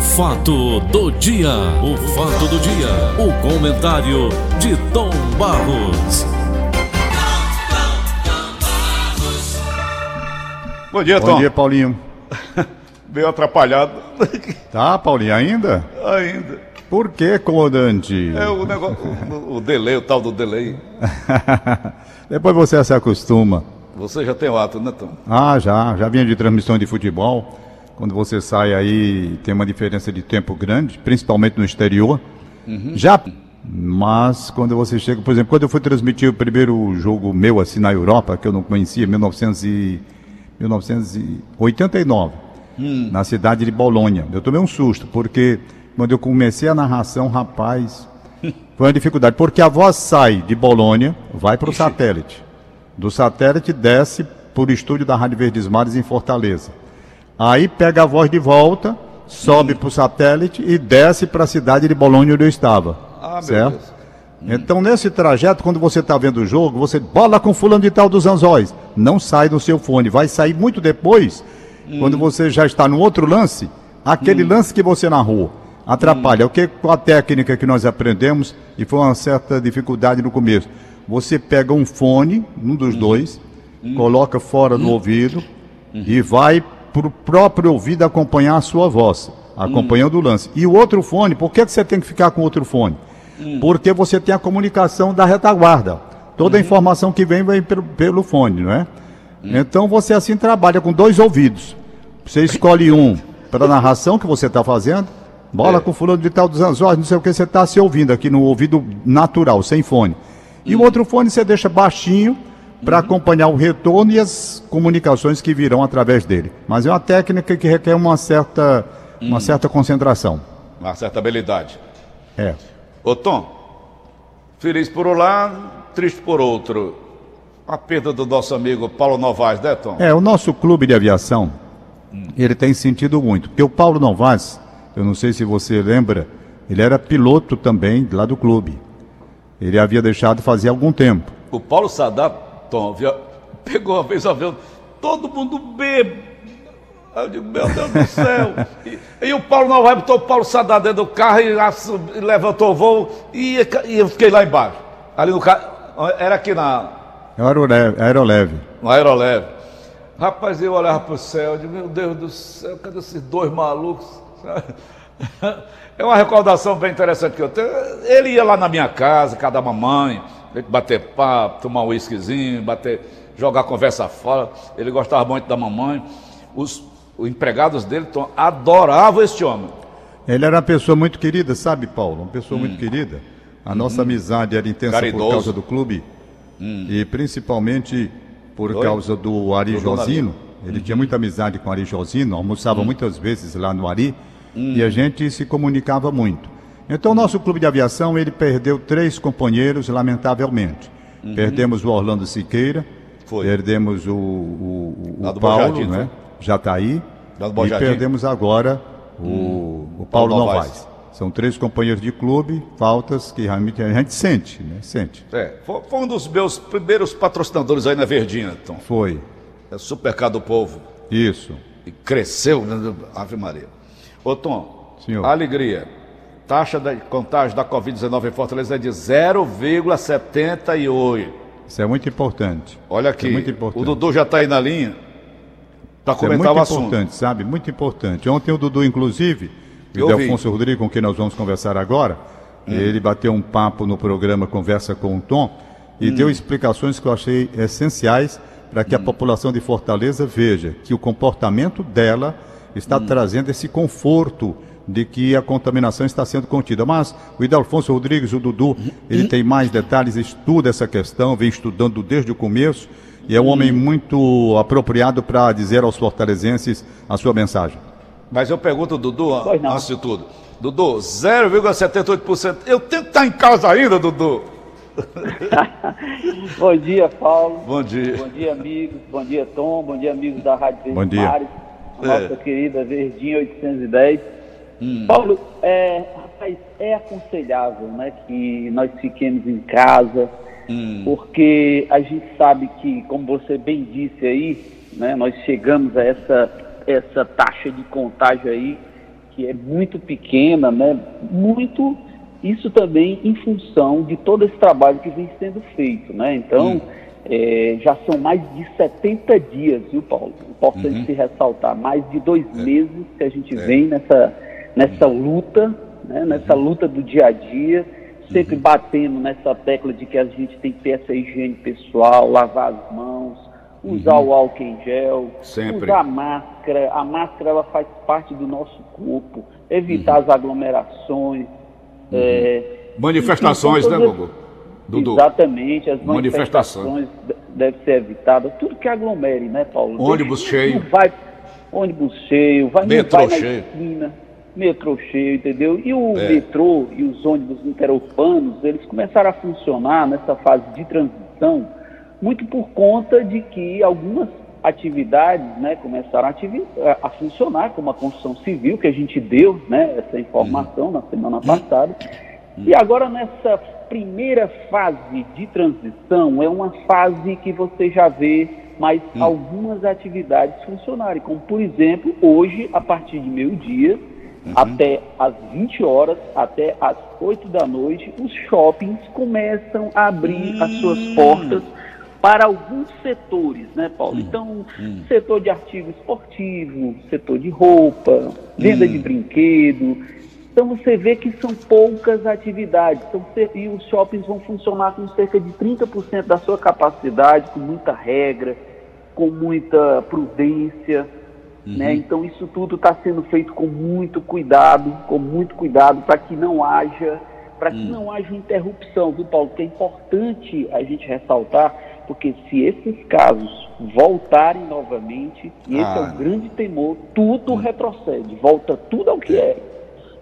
fato do dia, o fato do dia, o comentário de Tom Barros. Bom dia, Tom. Bom dia, Paulinho. Meio atrapalhado. Tá, Paulinho, ainda? Ainda. Por que, comandante? É o negócio, o, o delay, o tal do delay. Depois você se acostuma. Você já tem o ato, né, Tom? Ah, já. Já vinha de transmissão de futebol. Quando você sai aí, tem uma diferença de tempo grande, principalmente no exterior. Já. Mas quando você chega, por exemplo, quando eu fui transmitir o primeiro jogo meu assim na Europa, que eu não conhecia, 1900 e, 1989, na cidade de Bolonha. Eu tomei um susto, porque quando eu comecei a narração, rapaz, foi uma dificuldade, porque a voz sai de Bolonha, vai para o satélite. Do satélite desce por estúdio da Rádio Verdes Mares em Fortaleza. Aí pega a voz de volta, sobe para o satélite e desce para a cidade de Bolonha onde eu estava. Ah, meu certo? Deus. Então, nesse trajeto, quando você está vendo o jogo, você bola com fulano de tal dos anzóis. Não sai do seu fone. Vai sair muito depois, quando você já está no outro lance, aquele lance que você narrou. Atrapalha. O que com a técnica que nós aprendemos, e foi uma certa dificuldade no começo. Você pega um fone, um dos dois, coloca fora do ouvido e vai para o próprio ouvido acompanhar a sua voz, acompanhando o lance. E o outro fone, por que, que você tem que ficar com outro fone? Porque você tem a comunicação da retaguarda. Toda a informação que vem vem pelo, pelo fone, não é? Então você assim trabalha com dois ouvidos. Você escolhe um para a narração que você está fazendo, bola com fulano de tal dos anzóis, não sei o que você está se ouvindo aqui no ouvido natural, sem fone. E o outro fone você deixa baixinho para acompanhar o retorno e as comunicações que virão através dele. Mas é uma técnica que requer uma certa, uma certa concentração. Uma certa habilidade. É. Ô, Tom, feliz por um lado, triste por outro. A perda do nosso amigo Paulo Novaes, né, Tom? É, o nosso clube de aviação, ele tem sentido muito. Porque o Paulo Novaes, eu não sei se você lembra, ele era piloto também lá do clube. Ele havia deixado fazia algum tempo. O Paulo Sadat, Tom, via- pegou uma vez o avião, todo mundo bebo. Aí Eu digo, meu Deus do céu. E, e o Paulo Novaes botou o Paulo Sadat dentro do carro e, e levantou o voo e, e eu fiquei lá embaixo. Ali no carro, era aqui na, É aeroleve. aeroleve. no aeroleve. Rapaz, eu olhava pro céu, eu digo, meu Deus do céu, cadê esses dois malucos? É uma recordação bem interessante que eu tenho. Ele ia lá na minha casa, cada mamãe, a gente bater papo, tomar um whiskyzinho, bater, jogar conversa fora. Ele gostava muito da mamãe. Os, os empregados dele Tom, adoravam este homem. Ele era uma pessoa muito querida, sabe, Paulo? Uma pessoa muito querida. A nossa amizade era intensa Caridoso. por causa do clube e principalmente por Oi? causa do Ari Do Josino. Ele tinha muita amizade com o Ari Josino, almoçava muitas vezes lá no Ari e a gente se comunicava muito. Então, o nosso clube de aviação, ele perdeu três companheiros, lamentavelmente. Perdemos o Orlando Siqueira, Foi. perdemos o, o, o- Paulo, Jardim, né? já está aí, Lá do Bom e perdemos agora o, o Paulo Paulo Novaes. Novaes. São três companheiros de clube, faltas que realmente a gente sente, né? Sente. É, foi, foi um dos meus primeiros patrocinadores aí na Verdinha, Tom. Foi. É Supercar do Povo. Isso. E cresceu, né? Ave Maria. Ô Tom, Senhor. alegria. Taxa de contágio da Covid-19 em Fortaleza é de 0,78. Isso é muito importante. Olha aqui, É muito importante. o Dudu já está aí na linha para é comentar muito o assunto. importante, sabe? Muito importante. Ontem o Dudu, inclusive, o vi. Hum. Delfonso Rodrigues, com quem nós vamos conversar agora, ele bateu um papo no programa Conversa com o Tom e Hum. deu explicações que eu achei essenciais para que a população de Fortaleza veja que o comportamento dela está Hum. trazendo esse conforto de que a contaminação está sendo contida. Mas o Idelfonso Rodrigues, o Dudu, ele tem mais detalhes, estuda essa questão, vem estudando desde o começo e é um homem muito apropriado para dizer aos fortalezenses a sua mensagem. Mas eu pergunto, Dudu, antes de tudo. Dudu, 0,78%. Eu tenho que estar em casa ainda, Dudu. Bom dia, Paulo. Bom dia. Bom dia, amigos. Bom dia, Tom. Bom dia, amigos da Rádio Verde Bom dia. Mares. Nossa É. querida Verdinha 810. Hum. Paulo, é, rapaz, é aconselhável né, que nós fiquemos em casa, Hum. porque a gente sabe que, como você bem disse aí, né, nós chegamos a essa, essa taxa de contágio aí, que é muito pequena, né? Muito isso também em função de todo esse trabalho que vem sendo feito, né? Então, hum. é, já são mais de 70 dias, viu, Paulo? Importante uhum. se ressaltar, mais de dois é. meses que a gente é. vem nessa, nessa luta, né? nessa uhum. luta do dia a dia, sempre uhum. batendo nessa tecla de que a gente tem que ter essa higiene pessoal, lavar as mãos, usar uhum. o álcool em gel, sempre. usar a máscara. A máscara ela faz parte do nosso corpo, evitar uhum. as aglomerações, Uhum. É, manifestações, né, Gugu? Dudu. Exatamente, as manifestações, devem ser evitadas. Tudo que aglomere, né, Paulo? Ônibus cheio. Vai, ônibus cheio, vai, metrô vai cheio. Esquina, metrô cheio, entendeu? E o é. metrô e os ônibus interurbanos, eles começaram a funcionar nessa fase de transição muito por conta de que algumas atividades né, começaram a, a, funcionar, como a construção civil, que a gente deu né, essa informação uhum. na semana passada. Uhum. E agora, nessa primeira fase de transição, é uma fase que você já vê mais uhum. algumas atividades funcionarem, como, por exemplo, hoje, a partir de meio-dia, uhum. até às 20 horas, até às 8 da noite, os shoppings começam a abrir as suas portas para alguns setores, né, Paulo? Hum, então, setor de artigo esportivo, setor de roupa, venda de brinquedo. Então, você vê que são poucas atividades. Então, e os shoppings vão funcionar com cerca de 30% da sua capacidade, com muita regra, com muita prudência. Uhum. Né? Então, isso tudo está sendo feito com muito cuidado, com muito cuidado, para que não haja para que hum. não haja interrupção, viu, Paulo? Porque é importante a gente ressaltar porque se esses casos voltarem novamente, e esse ah. é o ah. grande temor, tudo hum. retrocede, volta tudo ao que é.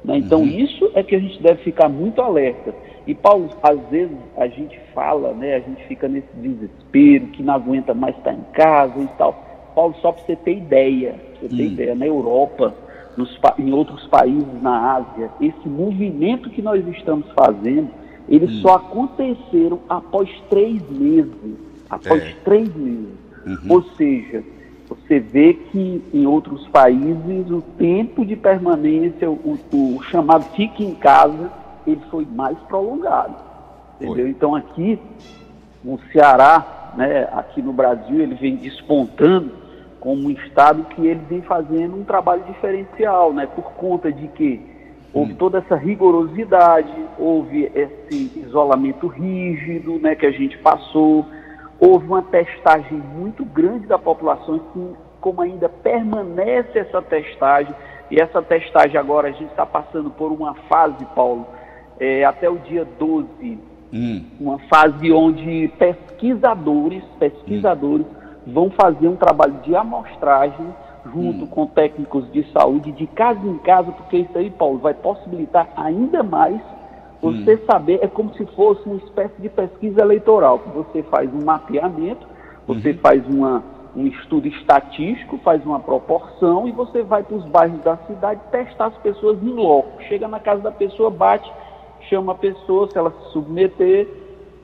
Né? Então, uhum. isso é que a gente deve ficar muito alerta. E, Paulo, às vezes a gente fala, né, a gente fica nesse desespero, que não aguenta mais estar em casa e tal. Paulo, só para você ter ideia, você ter hum. ideia, na Europa, nos, em outros países na Ásia, esse movimento que nós estamos fazendo, eles hum. só aconteceram após três meses após é. três meses. Uhum. Ou seja, você vê que em outros países o tempo de permanência, o, o chamado fique em casa, ele foi mais prolongado. Entendeu? Então aqui, no Ceará, né, aqui no Brasil, ele vem despontando como um estado que ele vem fazendo um trabalho diferencial, né, por conta de que houve hum. toda essa rigorosidade, houve esse isolamento rígido, né, que a gente passou, houve uma testagem muito grande da população, que, como ainda permanece essa testagem, e essa testagem agora a gente está passando por uma fase, Paulo, é, até o dia 12, hum. uma fase onde pesquisadores, pesquisadores hum. Vão fazer um trabalho de amostragem junto hum. com técnicos de saúde de casa em casa, porque isso aí, Paulo, vai possibilitar ainda mais você hum. saber, é como se fosse uma espécie de pesquisa eleitoral, que você faz um mapeamento, você uhum. faz uma, um estudo estatístico, faz uma proporção e você vai para os bairros da cidade testar as pessoas em loco. Chega na casa da pessoa, bate, chama a pessoa, se ela se submeter,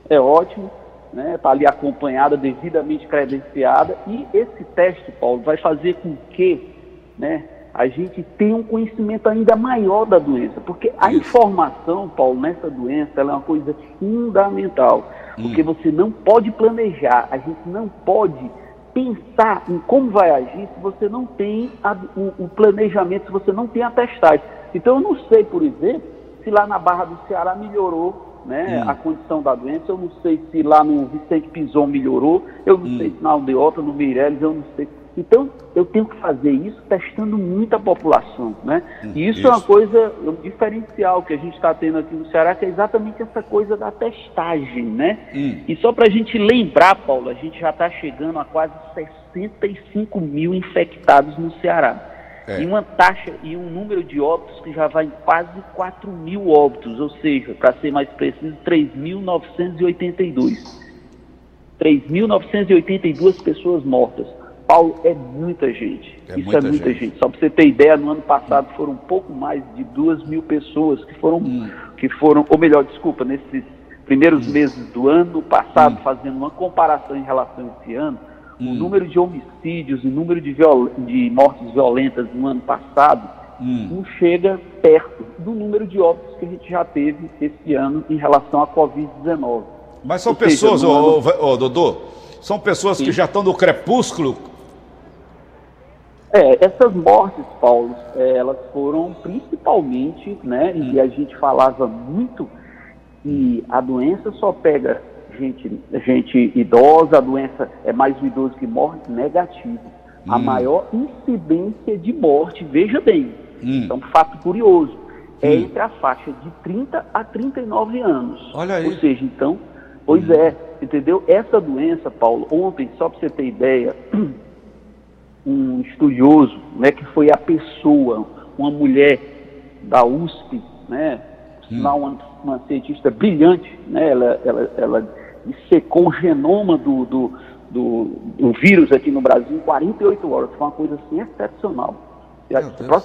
é ótimo, né? Está ali acompanhada, devidamente credenciada. E esse teste, Paulo, vai fazer com que né, a gente tem um conhecimento ainda maior da doença, porque a informação, Paulo, nessa doença, ela é uma coisa fundamental, porque hum. você não pode planejar, a gente não pode pensar em como vai agir se você não tem a, o, o, planejamento, se você não tem a testagem. Então eu não sei, por exemplo, se lá na Barra do Ceará melhorou né, hum. a condição da doença, eu não sei se lá no Vicente Pison melhorou, eu não hum. sei se na Aldeota, no Meireles, eu não sei. Então, eu tenho que fazer isso testando muita população, né? Hum, e isso, isso, é uma coisa, um diferencial que a gente está tendo aqui no Ceará, que é exatamente essa coisa da testagem, né? Hum. E só para a gente lembrar, Paulo, a gente já está chegando a quase 65 mil infectados no Ceará. É. E uma taxa e um número de óbitos que já vai em quase 4 mil óbitos, ou seja, para ser mais preciso, 3.982. 3.982 pessoas mortas. Paulo, é muita gente. É Isso muita é muita gente. gente. Só para você ter ideia, no ano passado foram um pouco mais de duas mil pessoas que foram, hum. que foram, ou melhor, desculpa, nesses primeiros hum. meses do ano passado, hum. fazendo uma comparação em relação a esse ano, o hum. número de homicídios, o número de, de mortes violentas no ano passado hum. não chega perto do número de óbitos que a gente já teve esse ano em relação à Covid-19. Mas são Ou pessoas, seja, ô, ano... ô, Dodô, são pessoas Sim. que já estão no crepúsculo é, essas mortes, Paulo, é, elas foram principalmente, né, hum. e a gente falava muito que a doença só pega gente, gente idosa, a doença é mais o idoso que morre, negativo. Hum. A maior incidência de morte, veja bem, hum. então, fato curioso, é hum. entre a faixa de 30 a 39 anos. Olha aí. Ou seja, então, pois hum. é, entendeu? Essa doença, Paulo, ontem, só para você ter ideia, um estudioso, né, que foi a pessoa, uma mulher da USP, né, hum. uma, uma cientista brilhante, né, ela, ela, ela secou o genoma do, do, do, do, vírus aqui no Brasil em 48 horas, foi uma coisa assim excepcional.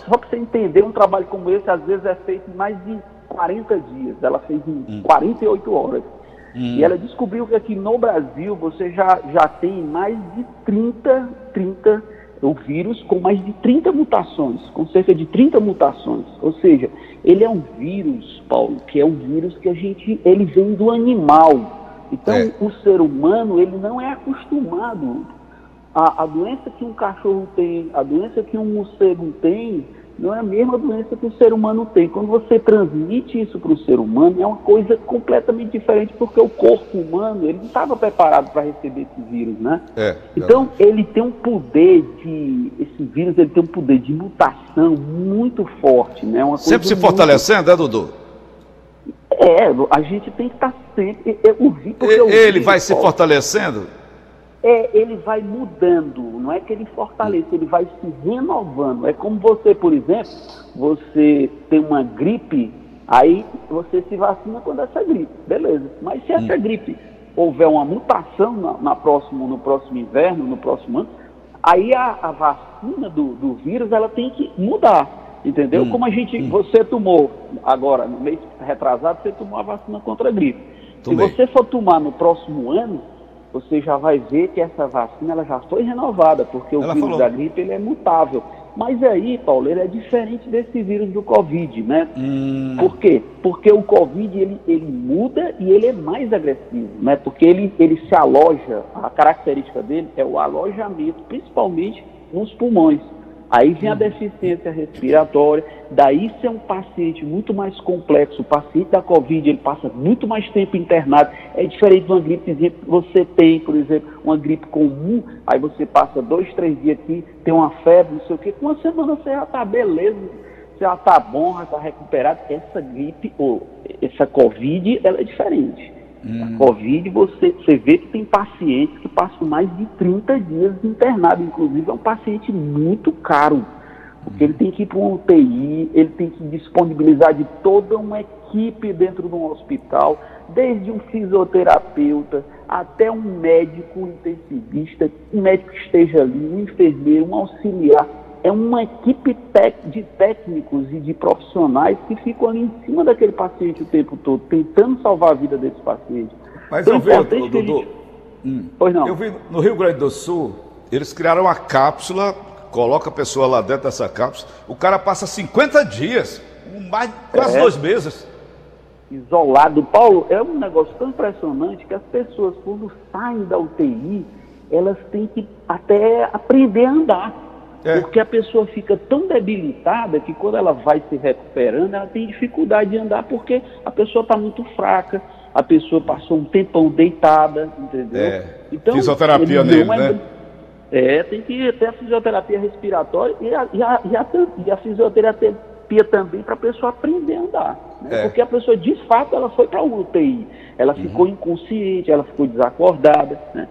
Só para você entender, um trabalho como esse às vezes é feito em mais de 40 dias, ela fez em hum. 48 horas. Hum. E ela descobriu que aqui no Brasil você já, já tem mais de 30, 30 o vírus com mais de 30 mutações, com cerca de 30 mutações. Ou seja, ele é um vírus, Paulo, que é um vírus que a gente, ele vem do animal. Então, é. o ser humano, ele não é acostumado. A, a doença que um cachorro tem, a doença que um morcego tem, não é a mesma doença que o ser humano tem. Quando você transmite isso para o ser humano, é uma coisa completamente diferente, porque o corpo humano ele não estava preparado para receber esse vírus, né? É, então, ele tem um poder de. Esse vírus ele tem um poder de mutação muito forte, né? Uma sempre se fortalecendo, é, Dudu? É, a gente tem que estar sempre. Eu, eu, eu, ele vai se fortalecendo? é, ele vai mudando, não é que ele fortalece, ele vai se renovando. É como você, por exemplo, você tem uma gripe, aí você se vacina quando essa gripe, beleza. Mas se essa hum. gripe houver uma mutação na, na, próximo, no próximo inverno, no próximo ano, aí a, a vacina do, do, vírus ela tem que mudar, entendeu? Hum. Como a gente, hum. você tomou agora, no mês retrasado, você tomou a vacina contra a gripe. Tomei. Se você for tomar no próximo ano, você já vai ver que essa vacina ela já foi renovada, porque o ela vírus falou. da gripe ele é mutável. Mas aí, Paulo, ele é diferente desse vírus do Covid, né? Hum. Por quê? Porque o Covid ele, ele muda e ele é mais agressivo, né? Porque ele, ele se aloja, a característica dele é o alojamento, principalmente nos pulmões. Aí vem a deficiência respiratória, daí se é um paciente muito mais complexo, o paciente da Covid, ele passa muito mais tempo internado, é diferente de uma gripezinha que você tem, por exemplo, uma gripe comum, aí você passa dois, três dias aqui, tem uma febre, não sei o quê, com uma semana você já está beleza, você já está bom, já está recuperado. Essa gripe, ou essa Covid, ela é diferente. Hum. Covid, você, você vê que tem pacientes que passam mais de 30 dias internado. Inclusive, é um paciente muito caro. Porque ele tem que ir para um UTI, ele tem que disponibilizar de toda uma equipe dentro de um hospital, desde um fisioterapeuta até um médico intensivista, um médico que esteja ali, um enfermeiro, um auxiliar é uma equipe de técnicos e de profissionais que ficam ali em cima daquele paciente o tempo todo, tentando salvar a vida desse paciente. Mas então, eu vi, Dudu, gente... hum, pois não. eu vi no Rio Grande do Sul, eles criaram uma cápsula, coloca a pessoa lá dentro dessa cápsula, o cara passa 50 dias, mais, quase é. dois meses. Isolado. Paulo, é um negócio tão impressionante que as pessoas, quando saem da UTI, elas têm que até aprender a andar. É. Porque a pessoa fica tão debilitada que quando ela vai se recuperando, ela tem dificuldade de andar porque a pessoa está muito fraca, a pessoa passou um tempão deitada, entendeu? É. Então, Fisioterapia nele, é, né? É, tem que ter a fisioterapia respiratória e a, e a, e a, e a fisioterapia também para a pessoa aprender a andar. Né? É. Porque a pessoa, de fato, ela foi para o UTI. Ela uhum. ficou inconsciente, ela ficou desacordada. Né?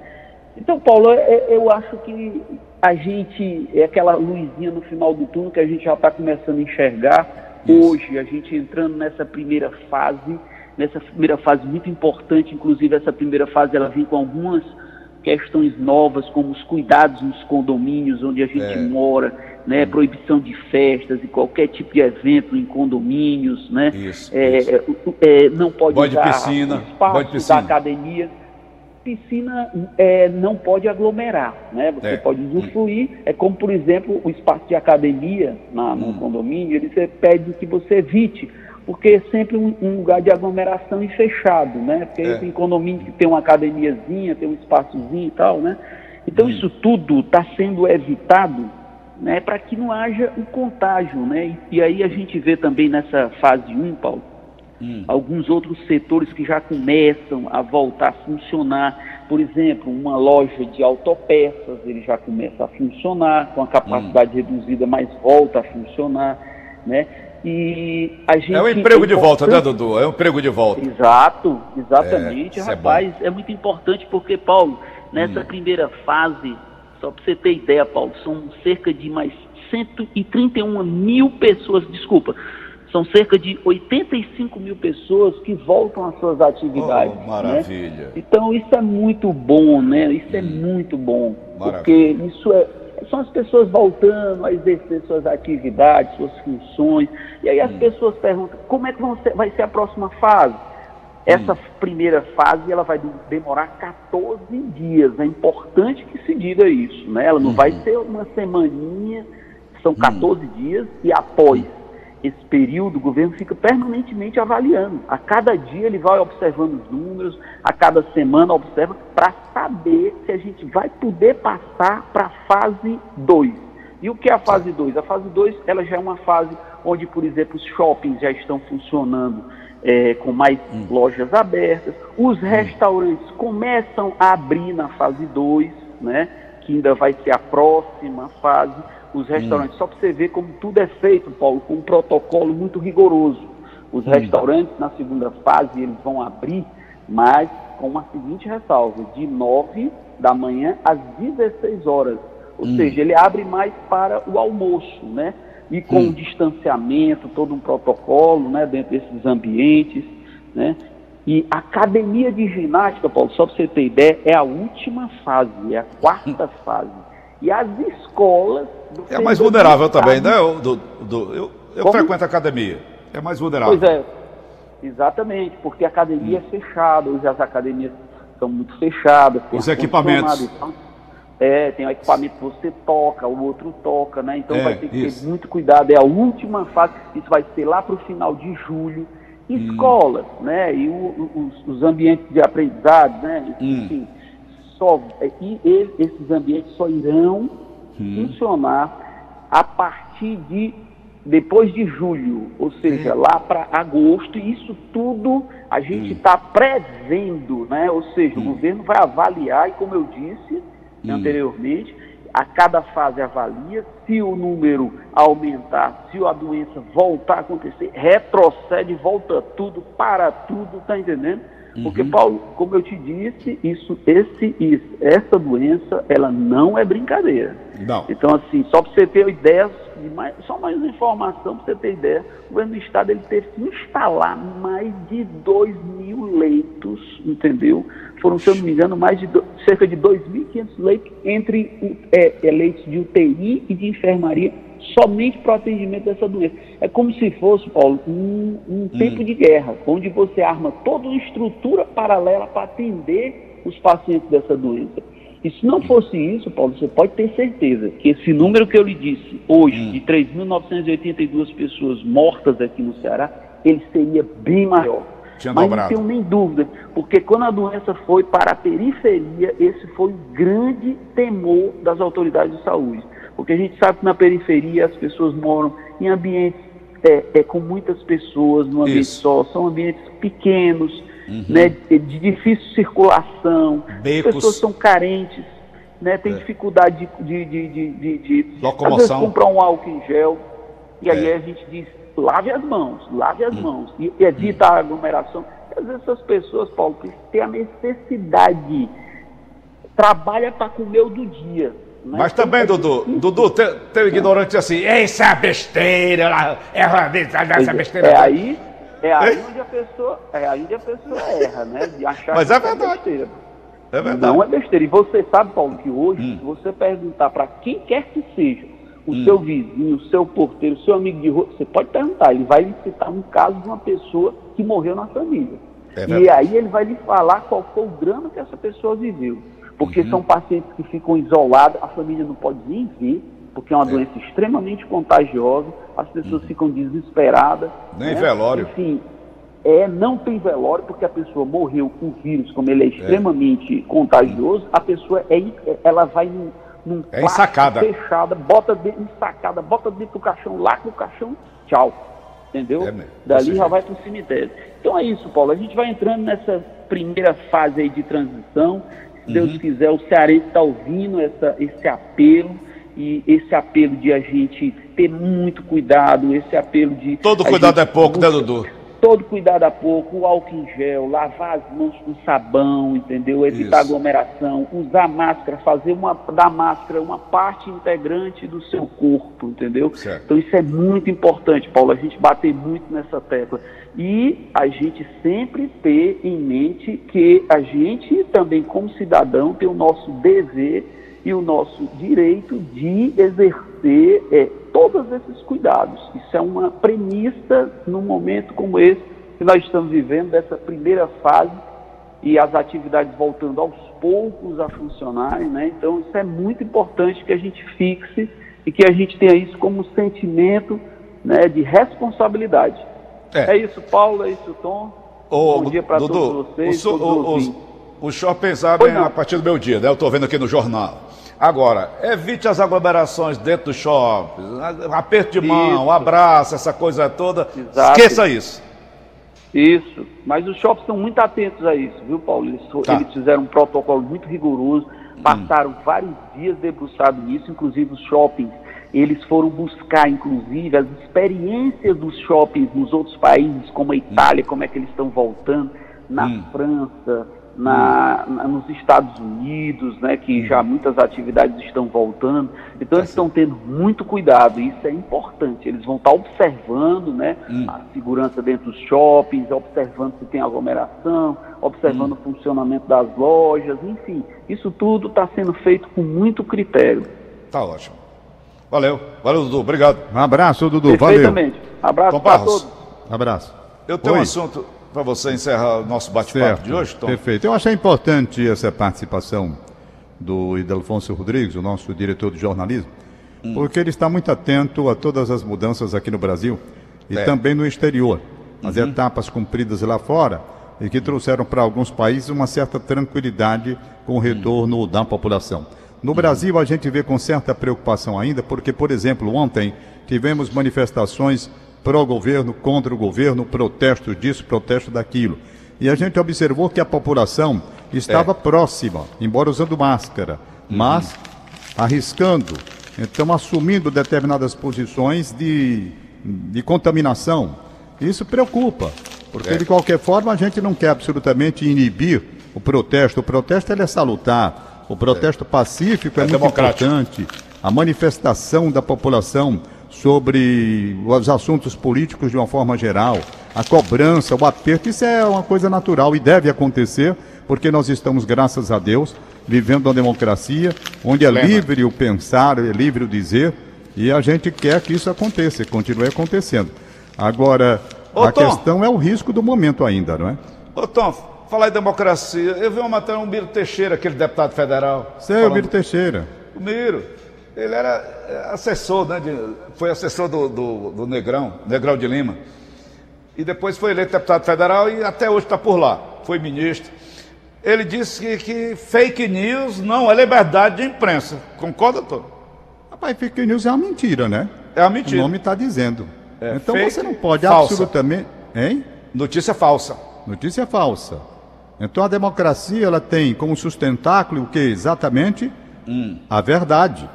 Então, Paulo, é, é, eu acho que a gente, é aquela luzinha no final do túnel que a gente já está começando a enxergar. Isso. Hoje, a gente entrando nessa primeira fase, nessa primeira fase muito importante, inclusive essa primeira fase ela vem com algumas questões novas, como os cuidados nos condomínios onde a gente é. mora, né, hum. proibição de festas e qualquer tipo de evento em condomínios, né, isso, é, isso. É, é não pode usar piscina, espaço da academia piscina é, não pode aglomerar, né? Você É. pode usufruir, é como, por exemplo, o espaço de academia na, no condomínio, ele pede que você evite, porque é sempre um, um lugar de aglomeração e fechado, né? Porque É. tem condomínio que tem uma academiazinha, tem um espaçozinho e tal, né? Então isso tudo está sendo evitado né, para que não haja um contágio, né? E, e aí a gente vê também nessa fase 1, Paulo, alguns outros setores que já começam a voltar a funcionar. Por exemplo, uma loja de autopeças, ele já começa a funcionar com a capacidade reduzida, mas volta a funcionar, né? E a gente É um emprego de volta, né, Dudu? É um emprego de volta. Exato, exatamente, É, é rapaz. É, muito importante porque, Paulo, nessa primeira fase, só para você ter ideia, Paulo, são cerca de mais 131 mil pessoas, desculpa, são cerca de 85 mil pessoas que voltam às suas atividades. Oh, né? maravilha. Então isso é muito bom, né? Isso é muito bom. Maravilha. Porque isso é. São as pessoas voltando a exercer suas atividades, suas funções. E aí as pessoas perguntam, como é que ser- vai ser a próxima fase? Essa primeira fase ela vai de- demorar 14 dias. É importante que se diga isso. Né? Ela não vai ser uma semaninha, são 14 dias, e após esse período, o governo fica permanentemente avaliando. A cada dia ele vai observando os números, a cada semana observa, para saber se a gente vai poder passar para a fase 2. E o que é a fase 2? A fase 2 ela já é uma fase onde, por exemplo, os shoppings já estão funcionando é, com mais lojas abertas, os restaurantes começam a abrir na fase 2, né? que ainda vai ser a próxima fase. Os restaurantes, só para você ver como tudo é feito, Paulo, com um protocolo muito rigoroso. Os restaurantes, na segunda fase, eles vão abrir, mas com uma seguinte ressalva, de 9 da manhã às 16 horas. Ou seja, ele abre mais para o almoço, né? E com um distanciamento, todo um protocolo, né, dentro desses ambientes, né? E a academia de ginástica, Paulo, só para você ter ideia, é a última fase, é a quarta fase. E as escolas. Do É mais vulnerável do também, né? o Du- Du- eu eu Como? frequento a academia. É mais vulnerável. Pois é, exatamente, porque a academia é fechada, hoje as academias são muito fechadas. Os equipamentos. então, é, tem o equipamento que você toca, o outro toca, né? Então É, vai ter que isso. ter muito cuidado. É a última fase, isso vai ser lá para o final de julho. Hum. Escolas, né? E o- os, os ambientes de aprendizado, né? Hum. Enfim, só, é, e ele- esses ambientes só irão Hum. funcionar a partir de depois de julho, ou seja, Hum. lá para agosto, e isso tudo a gente está prevendo, né? Ou seja, o governo vai avaliar, e como eu disse anteriormente, a cada fase avalia, se o número aumentar, se a doença voltar a acontecer, retrocede, volta tudo, para tudo, tá entendendo? Porque, Uhum. Paulo, como eu te disse, isso, esse, isso, essa doença, ela não é brincadeira. Não. Então, assim, só para você ter ideia, de mais, só mais uma informação para você ter ideia, o governo do estado ele teve que instalar mais de 2 mil leitos, entendeu? Foram, se eu não me engano, mais de do- cerca de 2.500 leitos entre é, é, leitos de UTI e de enfermaria, somente para o atendimento dessa doença. É como se fosse, Paulo, um, um tempo de guerra, onde você arma toda uma estrutura paralela para atender os pacientes dessa doença. E se não fosse isso, Paulo, você pode ter certeza que esse número que eu lhe disse hoje, de 3.982 pessoas mortas aqui no Ceará, ele seria bem maior. Tinha Mas dobrado. não tenho nem dúvida, porque quando a doença foi para a periferia, esse foi o grande temor das autoridades de saúde. Porque a gente sabe que na periferia as pessoas moram em ambientes é, é, com muitas pessoas, num ambiente Isso. só, são ambientes pequenos, né, de, de difícil circulação, as Becos. pessoas são carentes, né, tem dificuldade de, de, de, de, de, de às vezes Locomoção. comprar um álcool em gel, e aí É. a gente diz, lave as mãos, lave as mãos, e e evita a aglomeração. E às vezes essas pessoas, Paulo, que têm a necessidade, trabalha para comer o do dia. Né? Mas também, Dudu, Dudu, teu, teu ignorante assim, essa é besteira, é essa é, besteira. é aí, é aí Hein? onde a pessoa, é aí onde a pessoa erra, né? De achar Mas que é isso verdade. besteira. É verdade. Não é besteira. E você sabe, Paulo, que hoje, Hum. se você perguntar para quem quer que seja, o seu vizinho, o seu porteiro, o seu amigo de rua, você pode perguntar, ele vai lhe citar um caso de uma pessoa que morreu na família. É e aí ele vai lhe falar qual foi o drama que essa pessoa viveu. Porque uhum. são pacientes que ficam isolados, a família não pode nem ver, porque é uma é. doença extremamente contagiosa, as pessoas uhum. ficam desesperadas. Nem né? velório. Enfim, é, não tem velório porque a pessoa morreu com o vírus, como ele é, é. extremamente é. contagioso, a pessoa é, ela vai num, num é ensacada. fechada, bota dentro, ensacada, bota dentro do caixão, lá no caixão, tchau. Entendeu? É Dali já vai para o cemitério. Então é isso, Paulo. A gente vai entrando nessa primeira fase aí de transição. Se uhum. Deus quiser, o Cearense está ouvindo essa, esse apelo e esse apelo de a gente ter muito cuidado, esse apelo de. Todo cuidado é pouco, né, Dudu? todo cuidado a pouco, o álcool em gel, lavar as mãos com sabão, entendeu? Evitar Isso. aglomeração, usar máscara, fazer uma, da máscara uma parte integrante do seu corpo, entendeu? Certo. Então isso é muito importante, Paulo, a gente bater muito nessa tecla. E a gente sempre ter em mente que a gente também, como cidadão, tem o nosso dever e o nosso direito de exercer é, todos esses cuidados. Isso é uma premissa num momento como esse que nós estamos vivendo, dessa primeira fase e as atividades voltando aos poucos a funcionarem, né? Então isso é muito importante que a gente fixe e que a gente tenha isso como sentimento né, de responsabilidade. É. é isso, Paulo, é isso, Tom. Ô, Bom dia para todos vocês. O, o, o, o senhor pensava em, a partir do meu dia, né? Eu estou vendo aqui no jornal. Agora, evite as aglomerações dentro do shopping, aperto de mão, isso. abraço, essa coisa toda. Exato. Esqueça isso. Isso, mas os shoppings estão muito atentos a isso, viu, Paulo? Eles, tá. eles fizeram um protocolo muito rigoroso, hum. passaram hum. vários dias debruçados nisso, inclusive os shoppings, eles foram buscar, inclusive, as experiências dos shoppings nos outros países, como a Itália, hum. como é que eles estão voltando, na hum. França, na, na, nos Estados Unidos, né, que já muitas atividades estão voltando. Então eles estão tendo muito cuidado, e isso é importante. Eles vão estar observando né, hum. a segurança dentro dos shoppings, observando se tem aglomeração, observando hum. o funcionamento das lojas, enfim. Isso tudo está sendo feito com muito critério. Tá ótimo. Valeu, valeu, Dudu. Obrigado. Um abraço, Dudu. Valeu. Abraço para todos. Abraço. Eu tenho Oi. um assunto para você encerrar o nosso bate-papo de hoje, Tom. Perfeito. Eu achei importante essa participação do Idelfonso Rodrigues, o nosso diretor de jornalismo, hum. porque ele está muito atento a todas as mudanças aqui no Brasil e é. também no exterior. As uhum. etapas cumpridas lá fora e que trouxeram para alguns países uma certa tranquilidade com o retorno hum. da população. No Brasil, a gente vê com certa preocupação ainda, porque, por exemplo, ontem tivemos manifestações pró-governo, contra o governo, protesto disso, protesto daquilo. E a gente observou que a população estava é. próxima, embora usando máscara, uhum. mas arriscando, então assumindo determinadas posições de, de contaminação. Isso preocupa, porque é. de qualquer forma a gente não quer absolutamente inibir o protesto. O protesto ele é salutar, o protesto é. pacífico é, é muito importante. A manifestação da população sobre os assuntos políticos de uma forma geral, a cobrança, o aperto, isso é uma coisa natural e deve acontecer, porque nós estamos, graças a Deus, vivendo uma democracia onde é livre o pensar, é livre o dizer, e a gente quer que isso aconteça, continue acontecendo. Agora, Ô, a Tom, questão é o risco do momento ainda, não é? Ô Tom, falar em democracia, eu vi uma matéria, um Miro Teixeira, aquele deputado federal. Sei, falando... o Miro Teixeira. O Miro. Ele era é, assessor, né, de, foi assessor do, do, do, Negrão, Negrão de Lima. E depois foi eleito deputado federal e até hoje está por lá. Foi ministro. Ele disse que, que, fake news não é liberdade de imprensa. Concorda, doutor? Rapaz, fake news é uma mentira, né? É uma mentira. O nome está dizendo. É então você não pode falsa. absolutamente. Hein? Notícia falsa. Notícia falsa. Então a democracia ela tem como sustentáculo o que exatamente? Hum. A verdade.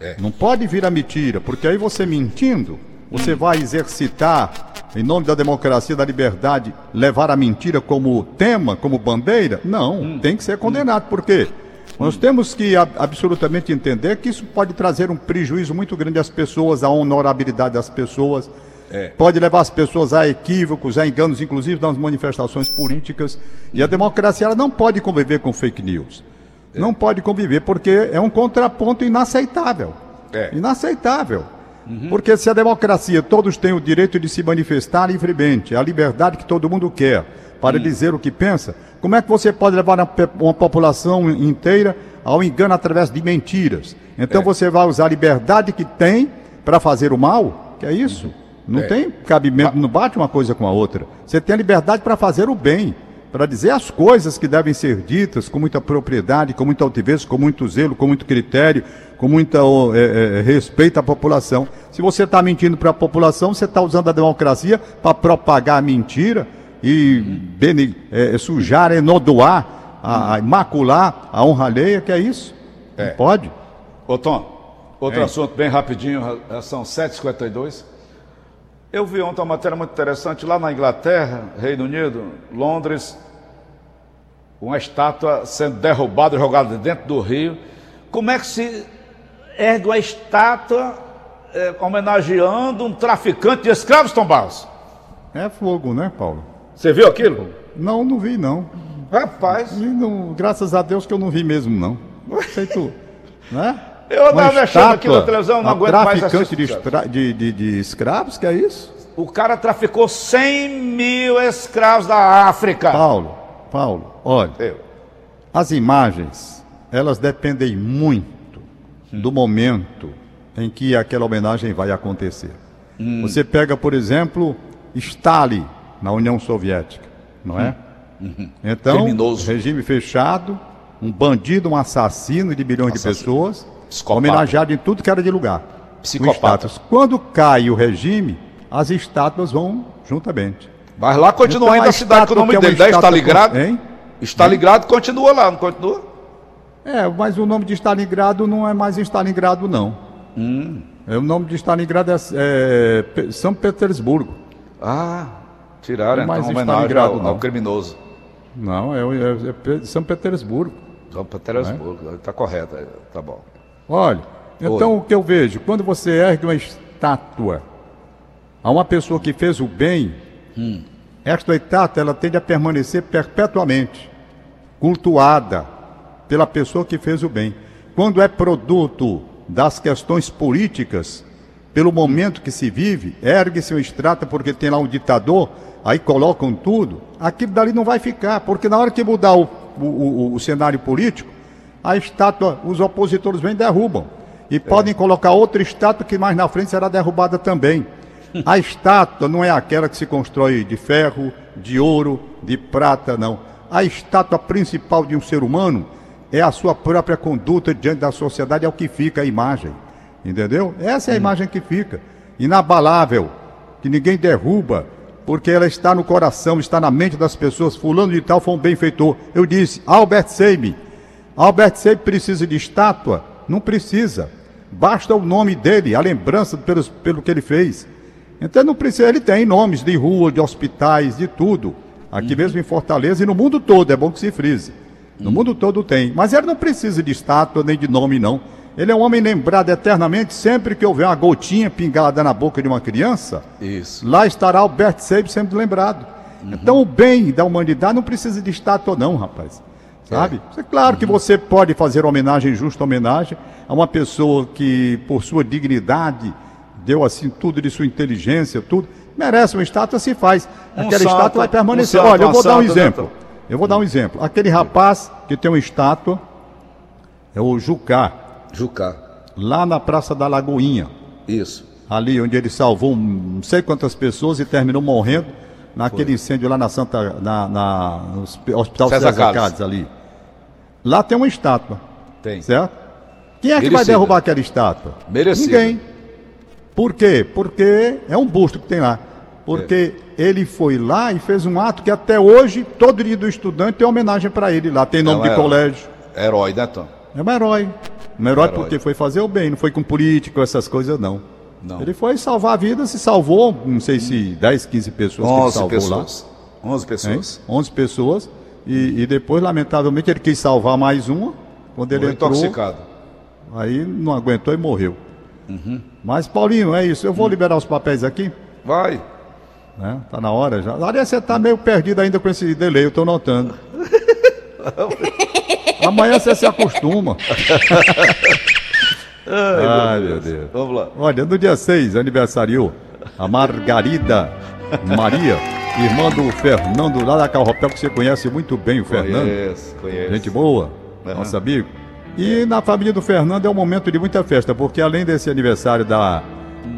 É. Não pode vir a mentira, porque aí você mentindo, você vai exercitar, em nome da democracia, da liberdade, levar a mentira como tema, como bandeira? Não, hum. tem que ser condenado. Por quê? Nós temos que absolutamente entender que isso pode trazer um prejuízo muito grande às pessoas, à honorabilidade das pessoas. É. Pode levar as pessoas a equívocos, a enganos, inclusive nas manifestações políticas. E a democracia ela não pode conviver com fake news. Não pode conviver porque é um contraponto inaceitável. É. Inaceitável. Porque se a democracia, todos têm o direito de se manifestar livremente, a liberdade que todo mundo quer para dizer o que pensa, como é que você pode levar uma, uma população inteira ao engano através de mentiras? Então É. você vai usar a liberdade que tem para fazer o mal? Que é isso? Não É. tem cabimento, não bate uma coisa com a outra. Você tem a liberdade para fazer o bem, para dizer as coisas que devem ser ditas com muita propriedade, com muita altivez, com muito zelo, com muito critério, com muito respeito à população. Se você está mentindo para a população, você está usando a democracia para propagar a mentira e bene, eh, sujar, enodoar, a, a macular a honra alheia, que é isso? É. Não pode? Ô Tom, outro assunto bem rapidinho, são 7h52. Eu vi ontem uma matéria muito interessante lá na Inglaterra, Reino Unido, Londres, uma estátua sendo derrubada, jogada dentro do rio. Como é que se ergue uma estátua eh, homenageando um traficante de escravos, Tom Barros? É fogo, né, Paulo? Você viu aquilo? Não, não vi, não. Rapaz, não- graças a Deus que eu não vi mesmo, não. Não sei tu, né? Eu Uma mexendo aqui na televisão, não aguento mais traficante de, assistir. estra- de, de, de escravos, que é isso? o cara traficou 100 mil escravos da África. Paulo, Paulo, olha, Eu. as imagens, elas dependem muito do momento em que aquela homenagem vai acontecer. Você pega, por exemplo, Stalin na União Soviética, não é? Então, Criminoso. regime fechado, um bandido, um assassino de milhões de Assassino. pessoas, Psicopata. homenageado em tudo que era de lugar. Com Psicopata. estátuas. Quando cai o regime, as estátuas vão juntamente. Mas lá continua Então, ainda a cidade com o nome é dele, né? estátua Stalingrado. Hein? Stalingrado continua lá, não continua? É, mas o nome de Stalingrado não é mais Stalingrado, não. Hum. É, o nome de Stalingrado é, é São Petersburgo. Ah, tiraram Não mais então homenagem Stalingrado, ao, ao criminoso. Não, é, é- é São Petersburgo. São Petersburgo, está correto, é, tá bom. Olha, então o que eu vejo, quando você ergue uma estátua a uma pessoa que fez o bem, Hum. esta estátua ela tende a permanecer perpetuamente cultuada pela pessoa que fez o bem. Quando é produto das questões políticas, pelo momento que se vive, ergue-se uma estátua porque tem lá um ditador, aí colocam tudo, aquilo dali não vai ficar, porque na hora que mudar o, o- o- o cenário político, a estátua, os opositores vêm e derrubam. E podem colocar outra estátua que mais na frente será derrubada também. A estátua não é aquela que se constrói de ferro, de ouro, de prata, não. A estátua principal de um ser humano é a sua própria conduta diante da sociedade, é o que fica a imagem. Entendeu? Essa é a imagem que fica. Inabalável, que ninguém derruba, porque ela está no coração, está na mente das pessoas. Fulano de tal foi um benfeitor. Eu disse, Albert Seime. Albert Seime precisa de estátua? Não precisa. Basta o nome dele, a lembrança pelos, pelo que ele fez. Então não precisa, ele tem nomes de rua, de hospitais, de tudo. Aqui mesmo em Fortaleza e no mundo todo, é bom que se frise. No mundo todo tem. Mas ele não precisa de estátua nem de nome, não. Ele é um homem lembrado eternamente, sempre que houver uma gotinha pingada na boca de uma criança, Isso. lá estará Albert Seib sendo lembrado. Então o bem da humanidade não precisa de estátua não, rapaz. Sabe? É claro que você pode fazer homenagem, justa homenagem, a uma pessoa que, por sua dignidade, deu assim tudo de sua inteligência, tudo, merece uma estátua, se faz. Um Aquela santo, estátua vai permanecer. um santo, Olha, eu vou dar um né, exemplo. Tom? Eu vou dar um exemplo. Aquele rapaz que tem uma estátua, é o Jucá, Jucá. lá na Praça da Lagoinha Isso. ali onde ele salvou não sei quantas pessoas e terminou morrendo naquele incêndio lá na Santa na, na- no hosp- Hospital César César, Carlos. Carlos ali. Lá tem uma estátua, Tem. certo? Quem é que vai Merecida. derrubar aquela estátua? Merecida. Ninguém. Por quê? Porque é um busto que tem lá. Porque É. ele foi lá e fez um ato que até hoje, todo dia do estudante tem homenagem para ele lá. Tem nome Não de é- colégio. Herói, né, Tom? É um herói. Um herói, Herói. porque foi fazer o bem, não foi com político, essas coisas, não. Não. Ele foi salvar a vida, se salvou, não sei se 10, 15 pessoas que ele 11 salvou pessoas. 11 lá. pessoas. hein? 11 pessoas. E, e depois, lamentavelmente, ele quis salvar mais uma. Quando ele Morreu entrou, intoxicado. aí não aguentou e morreu. Mas, Paulinho, é isso. Eu vou liberar os papéis aqui. Vai. Né? Tá na hora já. Aliás, você tá meio perdido ainda com esse delay, eu tô notando. Amanhã você se acostuma. Ai, Ai, meu Deus. Vamos lá. Olha, no dia 6, aniversariou a Margarida Maria, irmã do Fernando, lá da Carropel, que você conhece muito bem o Fernando. Conheço. Gente boa, Aham. nosso amigo. E na família do Fernando é um momento de muita festa, porque além desse aniversário da,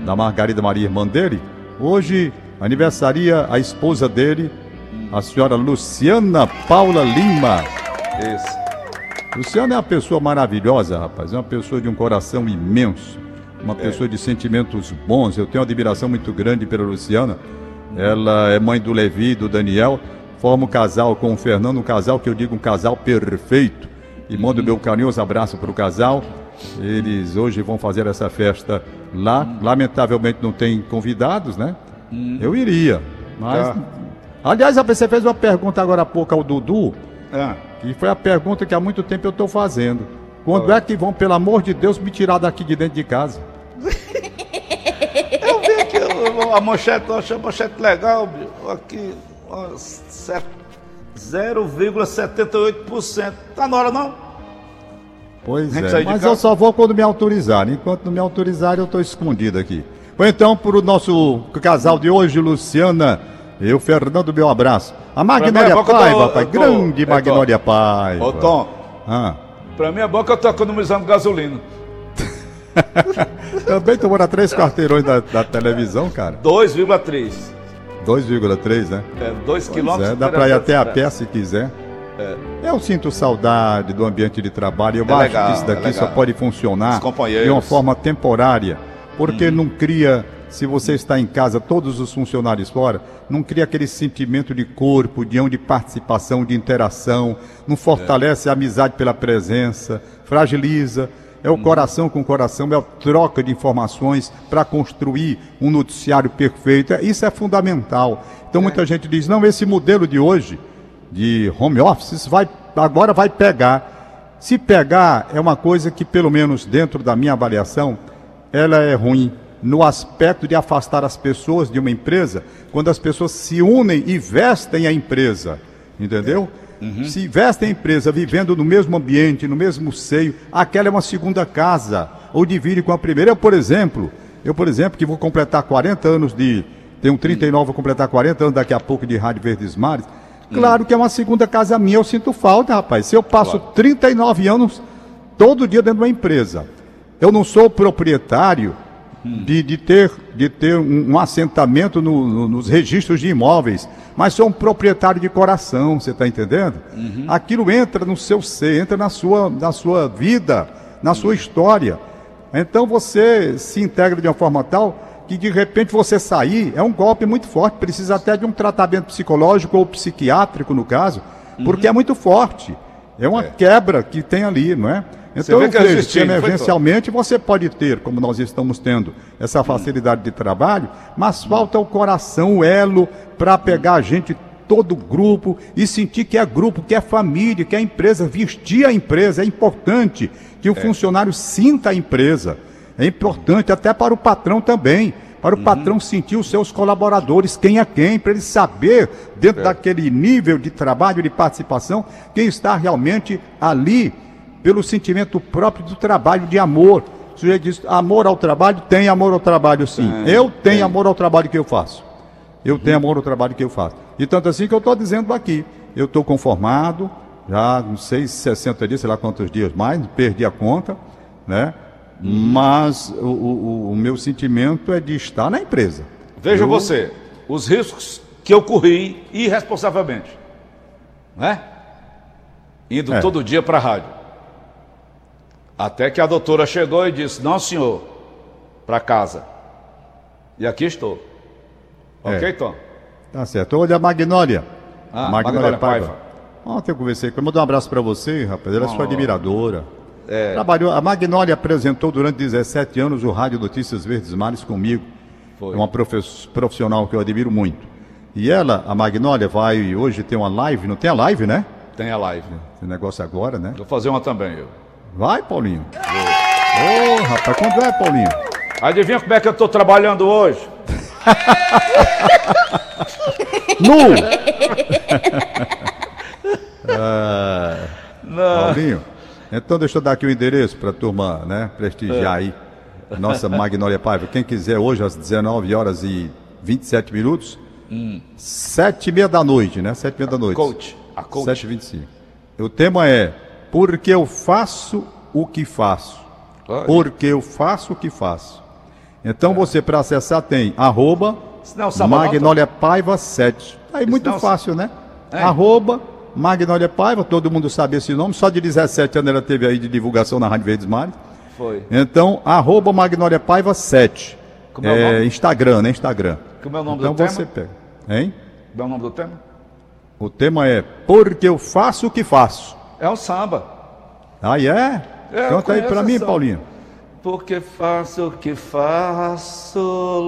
da Margarida Maria, irmã dele, hoje aniversaria a esposa dele, a senhora Luciana Paula Lima. Isso. Luciana é uma pessoa maravilhosa, rapaz. É uma pessoa de um coração imenso. Uma pessoa de sentimentos bons. Eu tenho uma admiração muito grande pela Luciana. Ela é mãe do Levi e do Daniel. Forma um casal com o Fernando, um casal que eu digo um casal perfeito. E mando meu carinhoso abraço para o casal. Eles hoje vão fazer essa festa lá. Lamentavelmente não tem convidados, né? Eu iria. Mas. Tá. Aliás, você fez uma pergunta agora há pouco ao Dudu. Ah, E foi a pergunta que há muito tempo eu estou fazendo. Quando é que vão, pelo amor de Deus, me tirar daqui de dentro de casa? eu vi aqui ó, a manchete, eu achei a manchete legal, bicho. Aqui, ó, set- 0,78%. Tá na hora não? Pois é, mas eu só vou quando me autorizarem. Enquanto não me autorizarem, eu estou escondido aqui. Ou então, para o nosso casal de hoje, Luciana e o Fernando, meu abraço. A Magnólia eu tô- Paiva, pai, tô- grande Magnólia Paiva. Ô Tom, Ah, é bom que eu tô economizando gasolina. também tomou três quarteirões da, da televisão, cara. 2,3. 2,3, né? É, 2 Pois quilômetros. é, dá para ir até a pé se quiser. Eu sinto saudade do ambiente de trabalho. Eu É acho legal, que isso daqui é só pode funcionar de uma forma temporária. Porque não cria, se você está em casa, todos os funcionários fora, não cria aquele sentimento de corpo, de, de participação, de interação, não fortalece a amizade pela presença, fragiliza. É o coração com coração, é a troca de informações para construir um noticiário perfeito. É- Isso é fundamental. Então muita gente diz, não, esse modelo de hoje, de home office, vai, agora vai pegar. Se pegar, é uma coisa que, pelo menos dentro da minha avaliação, ela é ruim no aspecto de afastar as pessoas de uma empresa, quando as pessoas se unem e vestem a empresa, entendeu? Se vestem a empresa vivendo no mesmo ambiente, no mesmo seio, aquela é uma segunda casa, ou divide com a primeira. Eu, por exemplo, eu, por exemplo, que vou completar 40 anos de. Tenho 39, vou completar 40 anos daqui a pouco de Rádio Verdes Mares. Claro que é uma segunda casa minha, eu sinto falta, rapaz. Se eu passo 39 anos todo dia dentro de uma empresa, eu não sou proprietário de, de ter, de ter um, um assentamento no- no- nos registros de imóveis, mas sou um proprietário de coração, você está entendendo? Aquilo entra no seu ser, entra na sua, na sua vida, na sua história. Então você se integra de uma forma tal que de repente você sair é um golpe muito forte, precisa até de um tratamento psicológico ou psiquiátrico no caso, porque é muito forte. É uma quebra que tem ali, não é? Então vê eu que que emergencialmente você pode ter, como nós estamos tendo, essa facilidade de trabalho, mas falta o coração, o elo, para pegar a gente, todo grupo, e sentir que é grupo, que é família, que é empresa, vestir a empresa. É importante que o funcionário sinta a empresa. É importante até para o patrão também. Para o patrão sentir os seus colaboradores, quem é quem, para ele saber, dentro daquele nível de trabalho, de participação, quem está realmente ali pelo sentimento próprio do trabalho, de amor. O sujeito diz, amor ao trabalho, tem amor ao trabalho sim. eu tenho amor ao trabalho que eu faço. Eu tenho amor ao trabalho que eu faço. E tanto assim que eu estou dizendo aqui, eu estou conformado, já não sei, 60 dias, sei lá quantos dias mais, perdi a conta, né? Mas o, o- o meu sentimento é de estar na empresa. Veja Eu- você, os riscos que eu corri irresponsavelmente. Né? Indo É. todo dia para a rádio. Até que a doutora chegou e disse: Não, senhor, para casa. E aqui estou. É. Ok, Tom? Tá certo. Olha a Magnólia. Ah, Magnólia Paiva. Ontem eu conversei com ela. Mandou um abraço para você, rapaz. Ela é sua admiradora. É. Trabalhou, a Magnólia apresentou durante 17 anos o Rádio Notícias Verdes Mares comigo. Foi. É uma profissional que eu admiro muito. E ela, a Magnólia, vai hoje ter uma live, não tem a live, né? Tem a live. Esse negócio agora, né? Vou fazer uma também, eu. Vai, Paulinho. Ô, rapaz, quando é, Paulinho? Adivinha como é que eu estou trabalhando hoje? Nu! Ah, Paulinho, Então deixa eu dar aqui o endereço para a turma, né, prestigiar aí. Nossa Magnólia Paiva. Quem quiser hoje às 19 horas e 27 minutos, sete e meia da noite, né? Sete e meia da noite. Coach. A coach. 7 e 25 O tema é Porque eu faço o que faço. Olha. Porque eu faço o que faço. Então você, para acessar, tem arroba Isso não é o samba, não, Magnólia Paiva 7. Aí muito não é o- fácil, né? É. Arroba Magnólia Paiva, todo mundo sabe esse nome, só de 17 anos ela teve aí de divulgação na Rádio Verdes Mares. Foi. Então, arroba Magnólia Paiva 7. Como é o nome? Instagram, né? Instagram. Como é o nome então do tema? você pega. Hein? Dá o nome do tema? O tema é Porque eu faço o que faço. É um samba. Aí é? É, eu Canta aí pra mim, essa. Paulinho. Porque faço o que faço,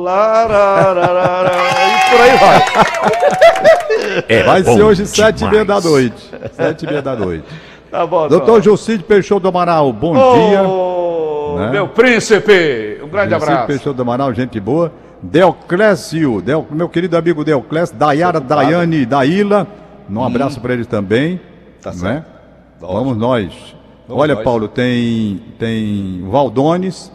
larararara, e por aí vai. É Vai ser hoje sete e meia da noite. Sete e meia da noite. Tá bom, Doutor Jucide Peixoto do Amaral, bom dia. Ô, né? Meu príncipe, um grande Jucide abraço. Peixoto do Amaral, gente boa. Deoclésio, Del- meu querido amigo Deoclésio, Dayara. Daiane, Daíla, um abraço para ele também. Tá né? Vamos nós. Vamos Olha, nós. Paulo, tem, tem Valdones,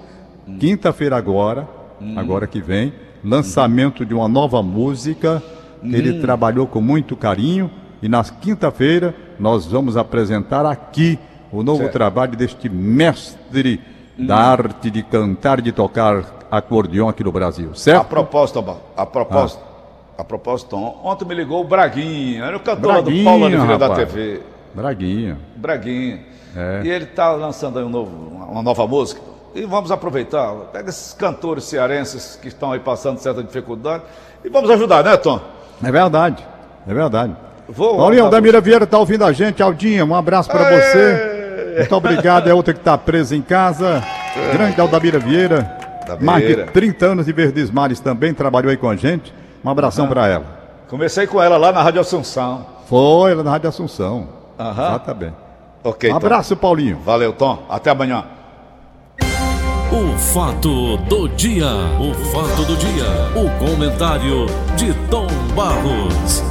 Hum. quinta-feira agora, agora que vem, lançamento de uma nova música ele Hum. trabalhou com muito carinho. E na quinta-feira nós vamos apresentar aqui o novo Certo. trabalho deste mestre da arte de cantar e de tocar acordeão aqui no Brasil, A certo? propósito, Obal, a propósito, a propósito, on- ontem me ligou o Braguinha, era o cantor lá do Braguinha, Paulo Oliveira da. TV. Braguinha. Braguinha. É. E ele está lançando aí um novo, uma nova música. E vamos aproveitar. Pega esses cantores cearenses que estão aí passando certa dificuldade e vamos ajudar, né, Tom? É verdade, é verdade. Vou Paulinho, Damira Vieira tá ouvindo a gente. Aldinha, um abraço para você. Muito obrigado. É outra que tá presa em casa. Grande Aldamira Vieira. Aldamira. Mais de 30 anos de Verdes Mares também, trabalhou aí com a gente. Um abração para ela. Comecei com ela lá na Rádio Assunção. Foi ela na Rádio Assunção. Aham. Exatamente. Ok, Um Tom. abraço, Paulinho. Valeu, Tom. Até amanhã. O fato do dia. O fato do dia. O comentário de Tom Barros.